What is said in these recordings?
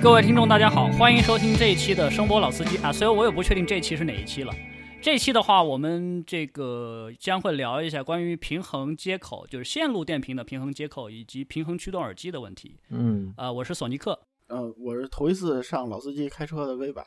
各位听众，大家好，欢迎收听这一期的声波老司机啊。虽然我也不确定这一期是哪一期了。这一期的话，我们这个将会聊一下关于平衡接口，就是线路电瓶的平衡接口以及平衡驱动耳机的问题。嗯，呃，我是索尼克。呃，我是头一次上老司机开车的微吧，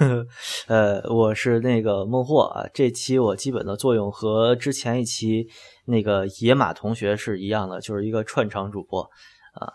呃，我是那个孟获啊。这期我基本的作用和之前一期那个野马同学是一样的，就是一个串场主播啊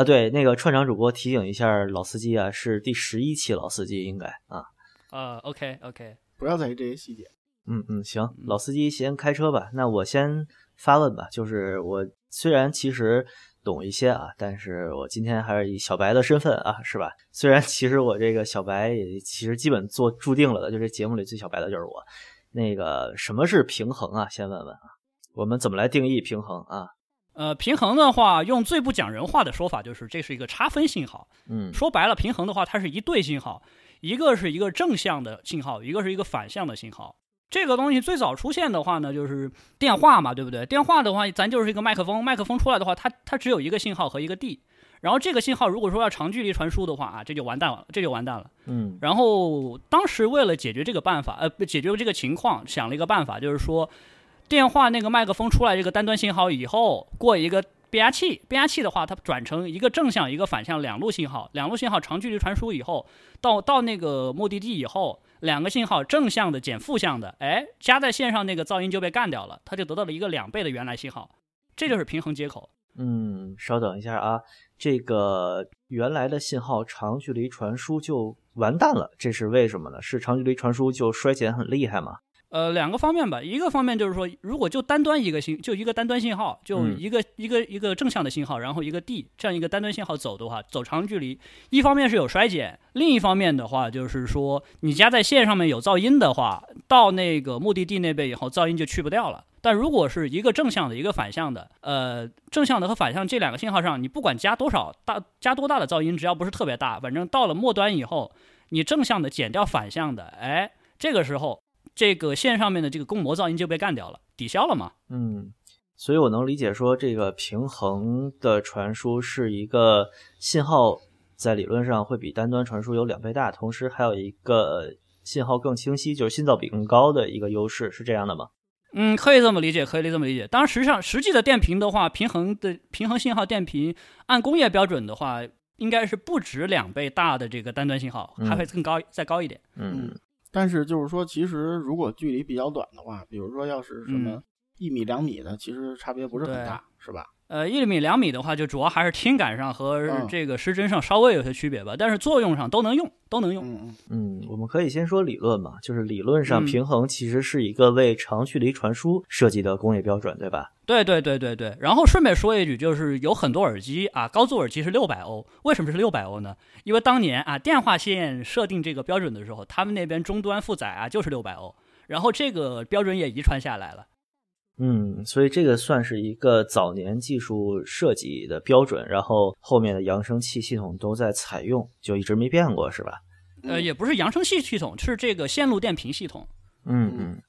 啊。对，那个串场主播提醒一下老司机啊，是第十一期老司机应该啊。呃，OK OK，不要在意这些细节。嗯嗯，行，老司机先开车吧。那我先发问吧，就是我虽然其实懂一些啊，但是我今天还是以小白的身份啊，是吧？虽然其实我这个小白也其实基本做注定了的，就这节目里最小白的就是我。那个什么是平衡啊？先问问啊，我们怎么来定义平衡啊？呃，平衡的话，用最不讲人话的说法，就是这是一个差分信号。嗯说白了，平衡的话，它是一对信号，一个是一个正向的信号，一个是一个反向的信号。这个东西最早出现的话呢，就是电话嘛，对不对？电话的话，咱就是一个麦克风，麦克风出来的话，它它只有一个信号和一个 D。然后这个信号如果说要长距离传输的话啊，这就完蛋了，这就完蛋了。嗯然后当时为了解决这个办法，呃，解决这个情况，想了一个办法，就是说，电话那个麦克风出来这个单端信号以后，过一个变压器，变压器的话，它转成一个正向一个反向两路信号，两路信号长距离传输以后，到到那个目的地以后，两个信号正向的减负向的，哎，加在线上那个噪音就被干掉了，它就得到了一个两倍的原来信号，这就是平衡接口。嗯，稍等一下啊，这个原来的信号长距离传输就完蛋了，这是为什么呢？是长距离传输就衰减很厉害吗？呃，两个方面吧，一个方面就是说，如果就单端一个信，就一个单端信号，就嗯一个、一个一个正向的信号，然后一个 D 这样一个单端信号走的话，走长距离，一方面是有衰减，另一方面的话就是说，你加在线上面有噪音的话，到那个目的地那边以后，噪音就去不掉了。但如果是一个正向的，一个反向的，呃，正向的和反向这两个信号上，你不管加多少大，加多大的噪音，只要不是特别大，反正到了末端以后，你正向的减掉反向的，哎，这个时候这个线上面的这个共模噪音就被干掉了，抵消了嘛？嗯，所以我能理解说，这个平衡的传输是一个信号在理论上会比单端传输有两倍大，同时还有一个信号更清晰，就是信噪比更高的一个优势，是这样的吗？嗯，可以这么理解，可以这么理解。当然，实际上实际的电瓶的话，平衡的平衡信号电瓶按工业标准的话，应该是不止两倍大的这个单端信号，还会更高，再高一点。嗯但是就是说，其实如果距离比较短的话，比如说要是什么一米两米的，其实差别不是很大，是吧？呃，一米两米的话，就主要还是听感上和嗯这个失真上稍微有些区别吧，但是作用上都能用，都能用。嗯嗯，嗯，我们可以先说理论嘛，就是理论上嗯平衡其实是一个为长距离传输设计的工业标准，对吧？对对对对对，然后顺便说一句，就是有很多耳机啊，高速耳机是六百欧，为什么是六百欧呢？因为当年啊电话线设定这个标准的时候，他们那边终端负载啊就是六百欧，然后这个标准也遗传下来了。嗯，所以这个算是一个早年技术设计的标准，然后后面的扬声器系统都在采用，就一直没变过，是吧？呃，也不是扬声器系统，是这个线路电瓶系统。嗯嗯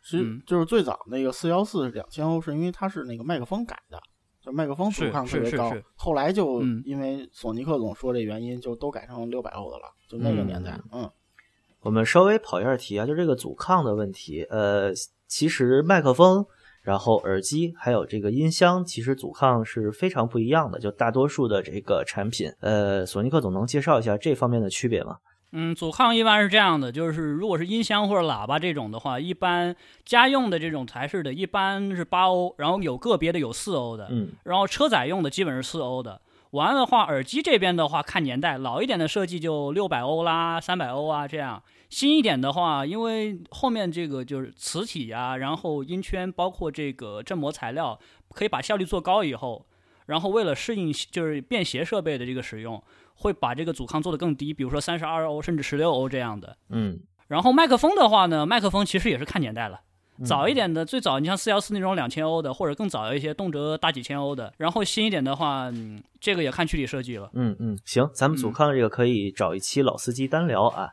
是嗯就是最早那个四幺四是两千欧，是因为它是那个麦克风改的，就麦克风阻抗特别高。后来就嗯因为索尼克总说这原因，就都改成六百欧的了，就那个年代，嗯我们稍微跑一下题啊，就这个阻抗的问题。呃，其实麦克风、然后耳机还有这个音箱，其实阻抗是非常不一样的。就大多数的这个产品，呃，索尼克总能介绍一下这方面的区别吗？嗯，阻抗一般是这样的，就是如果是音箱或者喇叭这种的话，一般家用的这种材质的，一般是八欧，然后有个别的有四欧的，嗯然后车载用的基本是四欧的。完了的话，耳机这边的话看年代，老一点的设计就六百欧啦、三百欧啊这样。新一点的话，因为后面这个就是磁体啊，然后音圈，包括这个振膜材料，可以把效率做高以后，然后为了适应就是便携设备的这个使用，会把这个阻抗做得更低，比如说三十二欧甚至十六欧这样的。嗯然后麦克风的话呢，麦克风其实也是看年代了。嗯早一点的，最早你像四幺四那种两千欧的，或者更早一些，动辄大几千欧的。然后新一点的话，嗯，这个也看具体设计了。嗯嗯，行，咱们阻抗这个可以找一期老司机单聊啊。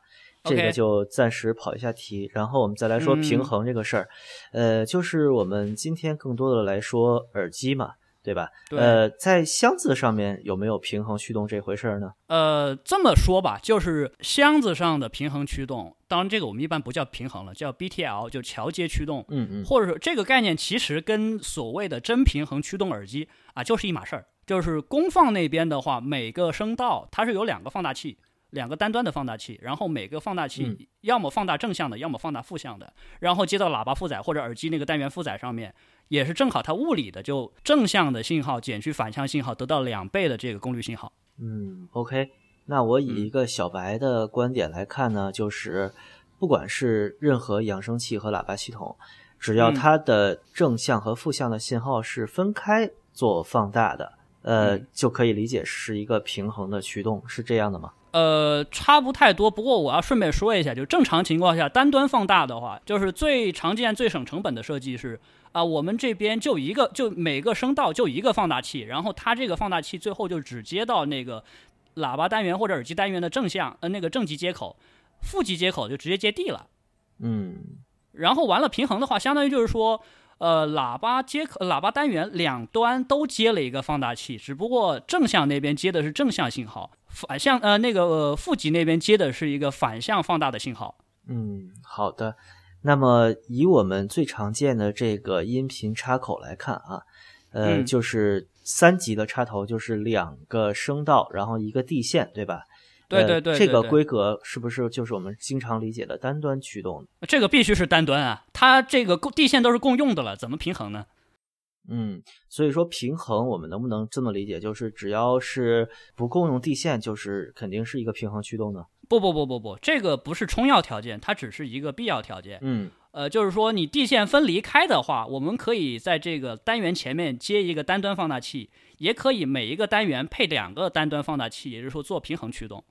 这个就暂时跑一下题，然后我们再来说平嗯衡这个事儿。呃，就是我们今天更多的来说耳机嘛，对吧？对呃，在箱子上面有没有平衡驱动这回事儿呢？呃，这么说吧，就是箱子上的平衡驱动，当然这个我们一般不叫平衡了，叫 BTL，就桥接驱动。嗯嗯或者说这个概念其实跟所谓的真平衡驱动耳机啊就是一码事儿。就是功放那边的话，每个声道它是有两个放大器，两个单端的放大器，然后每个放大嗯器要么放大正向的，要么放大负向的，然后接到喇叭负载或者耳机那个单元负载上面，也是正好它物理的就正向的信号减去反向信号，得到两倍的这个功率信号。嗯，OK。那我以嗯一个小白的观点来看呢，就是不管是任何扬声器和喇叭系统，只要嗯它的正向和负向的信号是分开做放大的，呃，嗯就可以理解是一个平衡的驱动，是这样的吗？呃，差不太多。不过我要顺便说一下，就正常情况下，单端放大的话，就是最常见、最省成本的设计是啊，我们这边就一个，就每个声道就一个放大器，然后它这个放大器最后就只接到那个喇叭单元或者耳机单元的正向，呃，那个正极接口，负极接口就直接接地了。嗯然后完了平衡的话，相当于就是说，呃，喇叭接口、喇叭单元两端都接了一个放大器，只不过正向那边接的是正向信号，反向呃那个呃负极那边接的是一个反向放大的信号。嗯，好的。那么以我们最常见的这个音频插口来看啊，呃，嗯就是三级的插头，就是两个声道，然后一个地线，对吧？对呃对对对对这个规格是不是就是我们经常理解的单端驱动？这个必须是单端啊，它这个共地线都是共用的了，怎么平衡呢？嗯，所以说平衡我们能不能这么理解？就是只要是不共用地线，就是肯定是一个平衡驱动呢？不不不不不，这个不是充要条件，它只是一个必要条件。嗯呃，就是说你地线分离开的话，我们可以在这个单元前面接一个单端放大器，也可以每一个单元配两个单端放大器，也就是说做平衡驱动。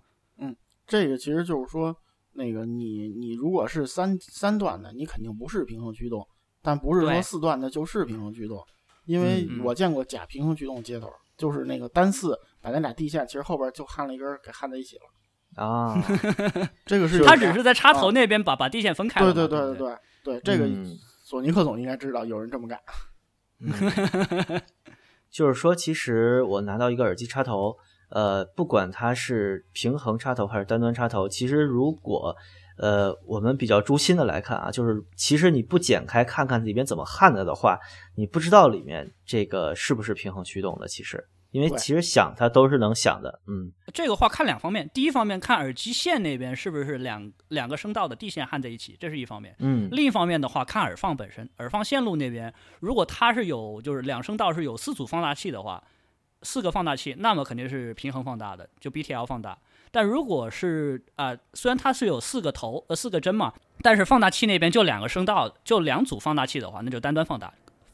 这个其实就是说，那个你你如果是三三段的，你肯定不是平衡驱动，但不是说四段的就是平衡驱动，因为嗯嗯。我见过假平衡驱动接头，就是那个单四把那俩地线其实后边就焊了一根儿给焊在一起了，啊，这个是有假它只是在插头那边把、把地线分开了。对对对对对对对，这个嗯。索尼克总应该知道有人这么干。就是说，其实我拿到一个耳机插头，呃，不管它是平衡插头还是单端插头，其实如果呃我们比较诛心的来看啊，就是其实你不剪开看看里边怎么焊的的话，你不知道里面这个是不是平衡驱动的。其实，因为其实想它都是能想的，嗯这个话看两方面，第一方面看耳机线那边是不是两两个声道的地线焊在一起，这是一方面。嗯另一方面的话，看耳放本身，耳放线路那边，如果它是有就是两声道是有四组放大器的话，四个放大器，那么肯定是平衡放大的，就 BTL 放大。但如果是啊、虽然它是有四个头呃四个针嘛，但是放大器那边就两个声道，就两组放大器的话，那就单端放大，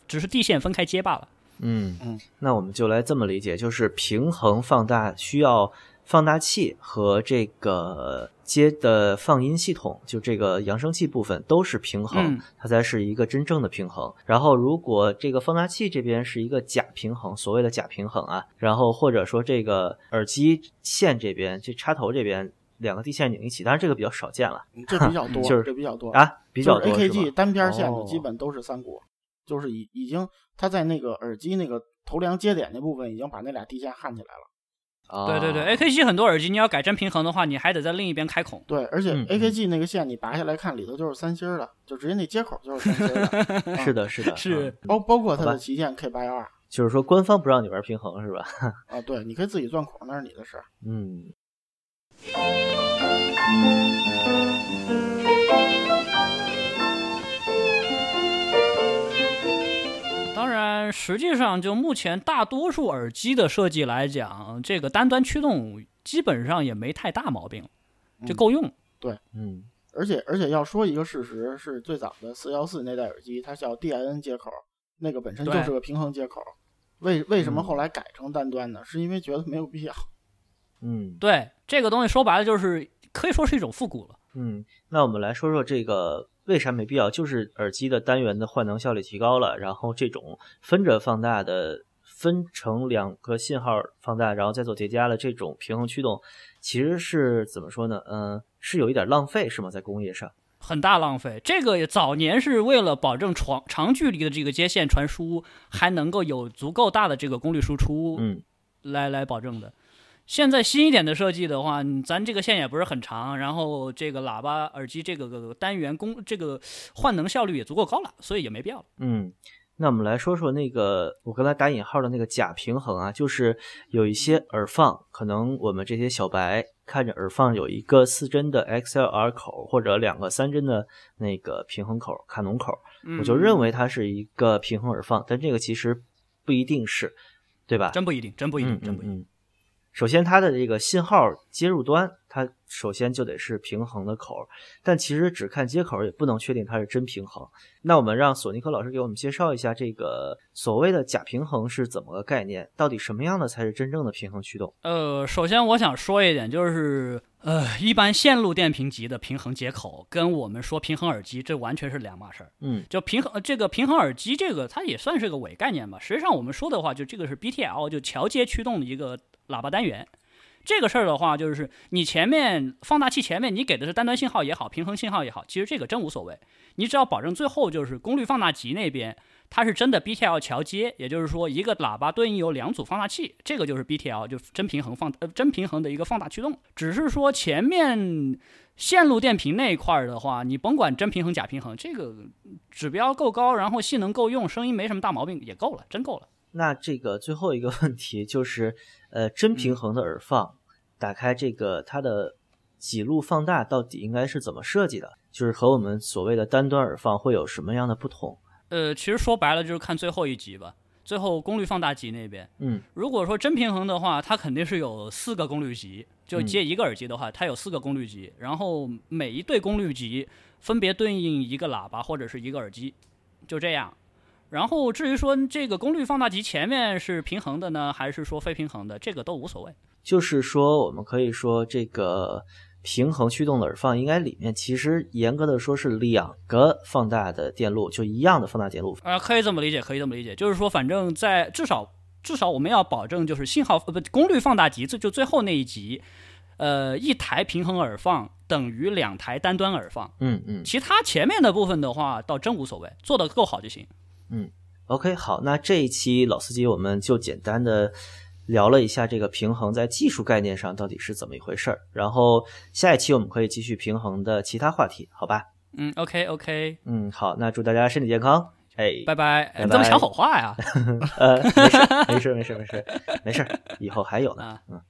只是地线分开接罢了。嗯嗯，那我们就来这么理解，就是平衡放大需要放大器和这个接的放音系统，就这个扬声器部分都是平衡，嗯它才是一个真正的平衡。然后，如果这个放大器这边是一个假平衡，所谓的假平衡啊，然后或者说这个耳机线这边，这插头这边两个地线拧一起，当然这个比较少见了这比较 多，就是这比较多啊，比较多 AKG？单边线的哦基本都是三股，就是已已经它在那个耳机那个头梁接点那部分已经把那俩地线焊起来了。啊。对对对，AKG 很多耳机你要改真平衡的话，你还得在另一边开孔。对，而且嗯 AKG 那个线你拔下来看里头就是三星的，就直接那接口就是三芯儿的，是的，是的，是。嗯。包包括它的旗舰 K 八幺二。就是说官方不让你玩平衡是吧？啊，对，你可以自己钻孔，那是你的事儿。嗯实实际上就目前大多数耳机的设计来讲，这个单端驱动基本上也没太大毛病，就够用。嗯而且而且要说一个事实，是最早的四幺四那代耳机，它叫 DIN 接口，那个本身就是个平衡接口。为为什么嗯后来改成单端呢？是因为觉得没有必要。嗯对这个东西说白了就是可以说是一种复古了。嗯，那我们来说说这个为啥没必要？就是耳机的单元的换能效率提高了，然后这种分着放大的。分成两个信号放大，然后再做叠加的这种平衡驱动，其实是怎么说呢？嗯、是有一点浪费，是吗？在工业上，很大浪费。这个早年是为了保证长长距离的这个接线传输还能够有足够大的这个功率输出，嗯来来保证的。现在新一点的设计的话，嗯咱这个线也不是很长，然后这个喇叭耳机这个个单元功这个换能效率也足够高了，所以也没必要了。嗯，那我们来说说那个我刚才打引号的那个假平衡啊，就是有一些耳放，可能我们这些小白看着耳放有一个四针的 XLR 口或者两个三针的那个平衡口卡农口，我就认为它是一个平衡耳放，但这个其实不一定是，对吧？真不一定，真不一定，嗯真不一定。嗯嗯。首先，它的这个信号接入端，它首先就得是平衡的口，但其实只看接口也不能确定它是真平衡。那我们让索尼克老师给我们介绍一下这个所谓的假平衡是怎么个概念？到底什么样的才是真正的平衡驱动？呃，首先我想说一点，就是呃，一般线路电平级的平衡接口跟我们说平衡耳机，这完全是两码事儿。嗯就平衡呃这个平衡耳机，这个它也算是个伪概念吧。实际上我们说的话，就这个是 BTL，就桥接驱动的一个喇叭单元。这个事儿的话，就是你前面放大器前面你给的是单端信号也好，平衡信号也好，其实这个真无所谓。你只要保证最后就是功率放大级那边它是真的 BTL 桥接，也就是说一个喇叭对应有两组放大器，这个就是 BTL，就真平衡放呃真平衡的一个放大驱动。只是说前面线路电平那一块儿的话，你甭管真平衡假平衡，这个指标够高，然后性能够用，声音没什么大毛病也够了，真够了。那这个最后一个问题就是，呃，真平衡的耳放，打开这个它的几路放大到底应该是怎么设计的？就是和我们所谓的单端耳放会有什么样的不同？呃，其实说白了就是看最后一集吧，最后功率放大级那边，嗯如果说真平衡的话，它肯定是有四个功率级，就嗯接一个耳机的话，它有四个功率级，然后每一对功率级分别对应一个喇叭或者是一个耳机，就这样。然后至于说这个功率放大级前面是平衡的呢，还是说非平衡的，这个都无所谓。就是说，我们可以说这个平衡驱动的耳放，应该里面其实严格的说是两个放大的电路，就一样的放大电路。啊、可以这么理解，可以这么理解，就是说，反正在至少至少我们要保证，就是信号呃不功率放大级，这就最后那一级，呃，一台平衡耳放等于两台单端耳放，嗯嗯其他前面的部分的话，倒真无所谓，做的够好就行。，OK，好，那这一期老司机我们就简单的聊了一下这个平衡在技术概念上到底是怎么一回事儿，然后下一期我们可以继续平衡的其他话题，好吧？嗯，OK OK，嗯，好，那祝大家身体健康，哎，拜拜。拜拜你这么抢好话呀？呃，没事，没事，没事，没事，没事，以后还有呢，啊嗯。